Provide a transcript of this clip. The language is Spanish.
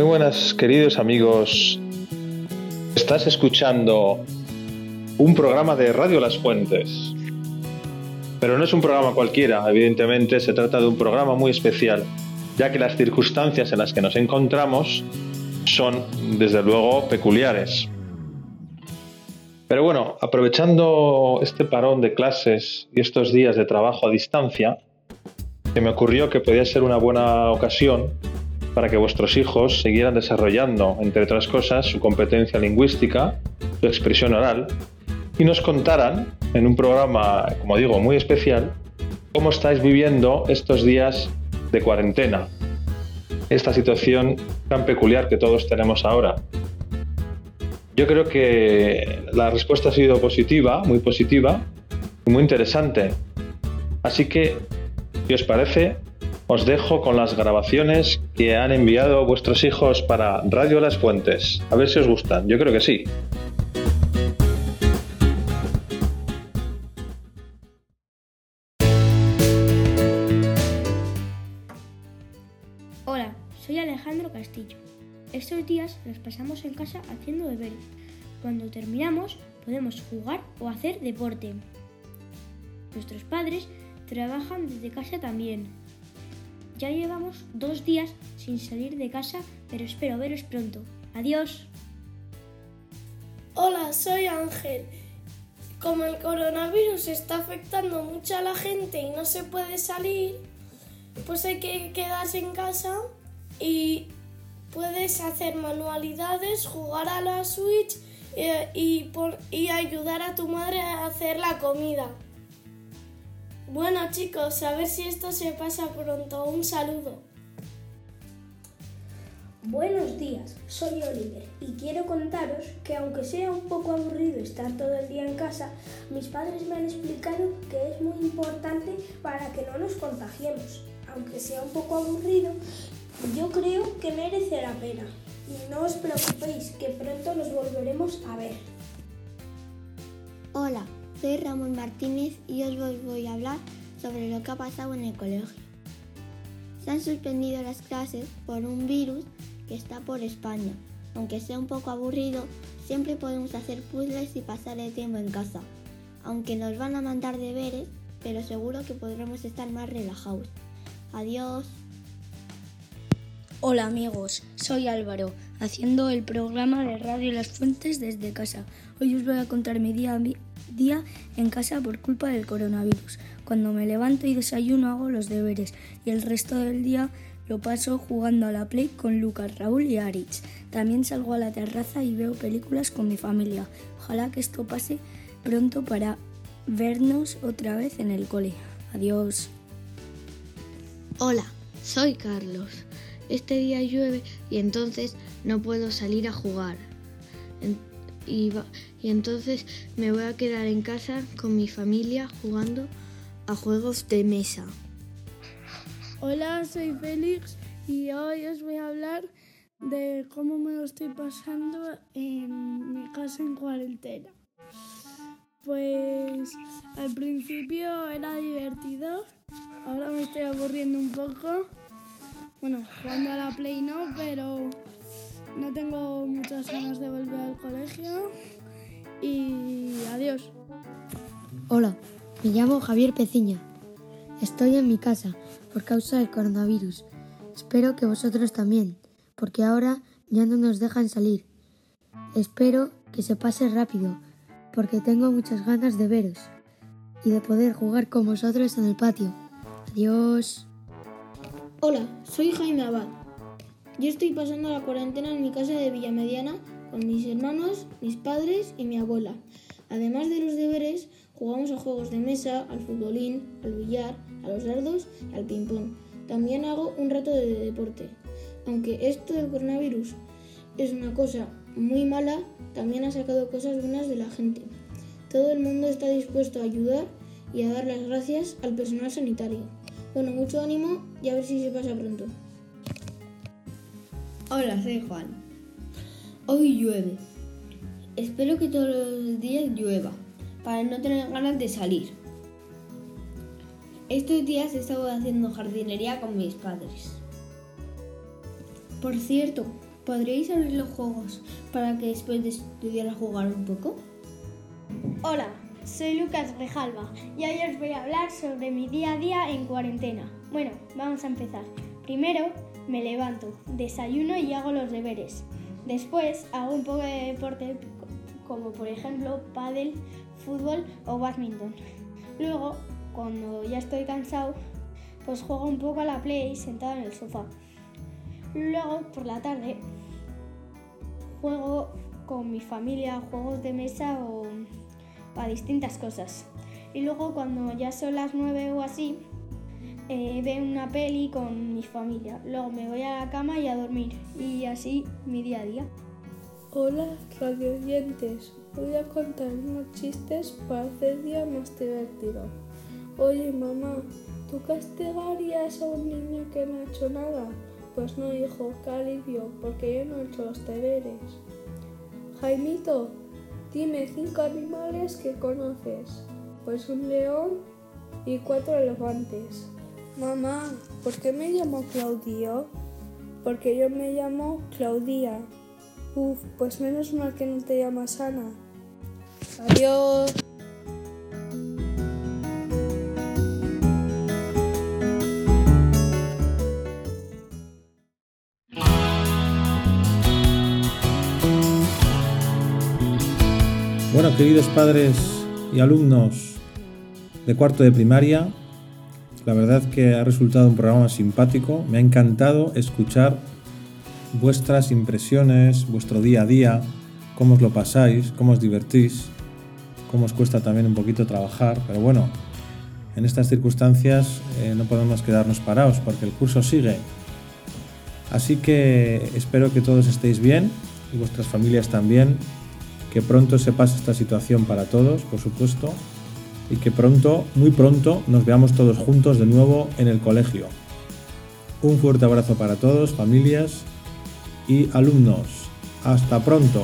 Muy buenas queridos amigos. Estás escuchando un programa de Radio Las Fuentes. Pero no es un programa cualquiera, evidentemente se trata de un programa muy especial, ya que las circunstancias en las que nos encontramos son, desde luego, peculiares. Pero bueno, aprovechando este parón de clases y estos días de trabajo a distancia, se me ocurrió que podía ser una buena ocasión para que vuestros hijos siguieran desarrollando, entre otras cosas, su competencia lingüística, su expresión oral, y nos contaran, en un programa, como digo, muy especial, cómo estáis viviendo estos días de cuarentena, esta situación tan peculiar que todos tenemos ahora. Yo creo que la respuesta ha sido positiva, muy positiva y muy interesante. Así que, si os parece, os dejo con las grabaciones que han enviado vuestros hijos para Radio Las Fuentes. A ver si os gustan. Yo creo que sí. Hola, soy Alejandro Castillo. Estos días los pasamos en casa haciendo deberes. Cuando terminamos podemos jugar o hacer deporte. Nuestros padres trabajan desde casa también. Ya llevamos dos días sin salir de casa, pero espero veros pronto. Adiós. Hola, soy Ángel. Como el coronavirus está afectando mucho a la gente y no se puede salir, pues hay que quedarse en casa y puedes hacer manualidades, jugar a la Switch eh, y, y ayudar a tu madre a hacer la comida. Bueno chicos, a ver si esto se pasa pronto. Un saludo. Buenos días, soy Oliver y quiero contaros que aunque sea un poco aburrido estar todo el día en casa, mis padres me han explicado que es muy importante para que no nos contagiemos. Aunque sea un poco aburrido, yo creo que merece la pena. Y no os preocupéis, que pronto nos volveremos a ver. Hola, soy Ramón Martínez y os voy- a hablar sobre lo que ha pasado en el colegio. Se han suspendido las clases por un virus que está por España. Aunque sea un poco aburrido, siempre podemos hacer puzzles y pasar el tiempo en casa. Aunque nos van a mandar deberes, pero seguro que podremos estar más relajados. Adiós. Hola amigos, soy Álvaro, haciendo el programa de Radio Las Fuentes desde casa. Hoy os voy a contar mi día, mi día en casa por culpa del coronavirus. Cuando me levanto y desayuno hago los deberes y el resto del día lo paso jugando a la Play con Lucas, Raúl y Aritz. También salgo a la terraza y veo películas con mi familia. Ojalá que esto pase pronto para vernos otra vez en el cole. Adiós. Hola, soy Carlos. Este día llueve y entonces no puedo salir a jugar. Y entonces me voy a quedar en casa con mi familia jugando a juegos de mesa. Hola, soy Félix y hoy os voy a hablar de cómo me lo estoy pasando en mi casa en cuarentena. Pues al principio era divertido, ahora me estoy aburriendo un poco. Bueno, jugando a la Play no, pero no tengo muchas ganas de volver al colegio. Y adiós. Hola, me llamo Javier Peciña. Estoy en mi casa por causa del coronavirus. Espero que vosotros también, porque ahora ya no nos dejan salir. Espero que se pase rápido, porque tengo muchas ganas de veros y de poder jugar con vosotros en el patio. Adiós. Hola, soy Jaime Abad. Yo estoy pasando la cuarentena en mi casa de Villamediana con mis hermanos, mis padres y mi abuela. Además de los deberes, jugamos a juegos de mesa, al futbolín, al billar, a los dardos y al ping-pong. También hago un rato de deporte. Aunque esto del coronavirus es una cosa muy mala, también ha sacado cosas buenas de la gente. Todo el mundo está dispuesto a ayudar y a dar las gracias al personal sanitario. Bueno, mucho ánimo y a ver si se pasa pronto. Hola, soy Juan. Hoy llueve. Espero que todos los días llueva, para no tener ganas de salir. Estos días he estado haciendo jardinería con mis padres. Por cierto, ¿podríais abrir los juegos para que después de estudiar a jugar un poco? Hola, soy Lucas Rejalva y hoy os voy a hablar sobre mi día a día en cuarentena. Bueno, vamos a empezar. Primero me levanto, desayuno y hago los deberes. Después hago un poco de deporte como por ejemplo pádel, fútbol o badminton. Luego, cuando ya estoy cansado, pues juego un poco a la play sentado en el sofá. Luego, por la tarde, juego con mi familia juegos de mesa o a distintas cosas. Y luego, cuando ya son las nueve o así, eh, veo una peli con mi familia. Luego me voy a la cama y a dormir. Y así mi día a día. Hola, radio oyentes. Voy a contar unos chistes para hacer día más divertido. Oye, mamá, ¿tú castigarías a un niño que no ha hecho nada? Pues no, hijo, qué alivio, porque yo no he hecho los deberes. Jaimito, dime cinco animales que conoces. Pues un león y cuatro elefantes. Mamá, ¿por qué me llamo Claudio? Porque yo me llamo Claudia. Uf, pues menos mal que no te llamas Ana. Adiós. Bueno, queridos padres y alumnos de cuarto de primaria, la verdad que ha resultado un programa simpático. Me ha encantado escuchar vuestras impresiones, vuestro día a día, cómo os lo pasáis, cómo os divertís, cómo os cuesta también un poquito trabajar. Pero bueno, en estas circunstancias eh, no podemos quedarnos parados porque el curso sigue. Así que espero que todos estéis bien y vuestras familias también que pronto se pase esta situación para todos, por supuesto, y que pronto, muy pronto, nos veamos todos juntos de nuevo en el colegio. Un fuerte abrazo para todos, familias y alumnos. Hasta pronto.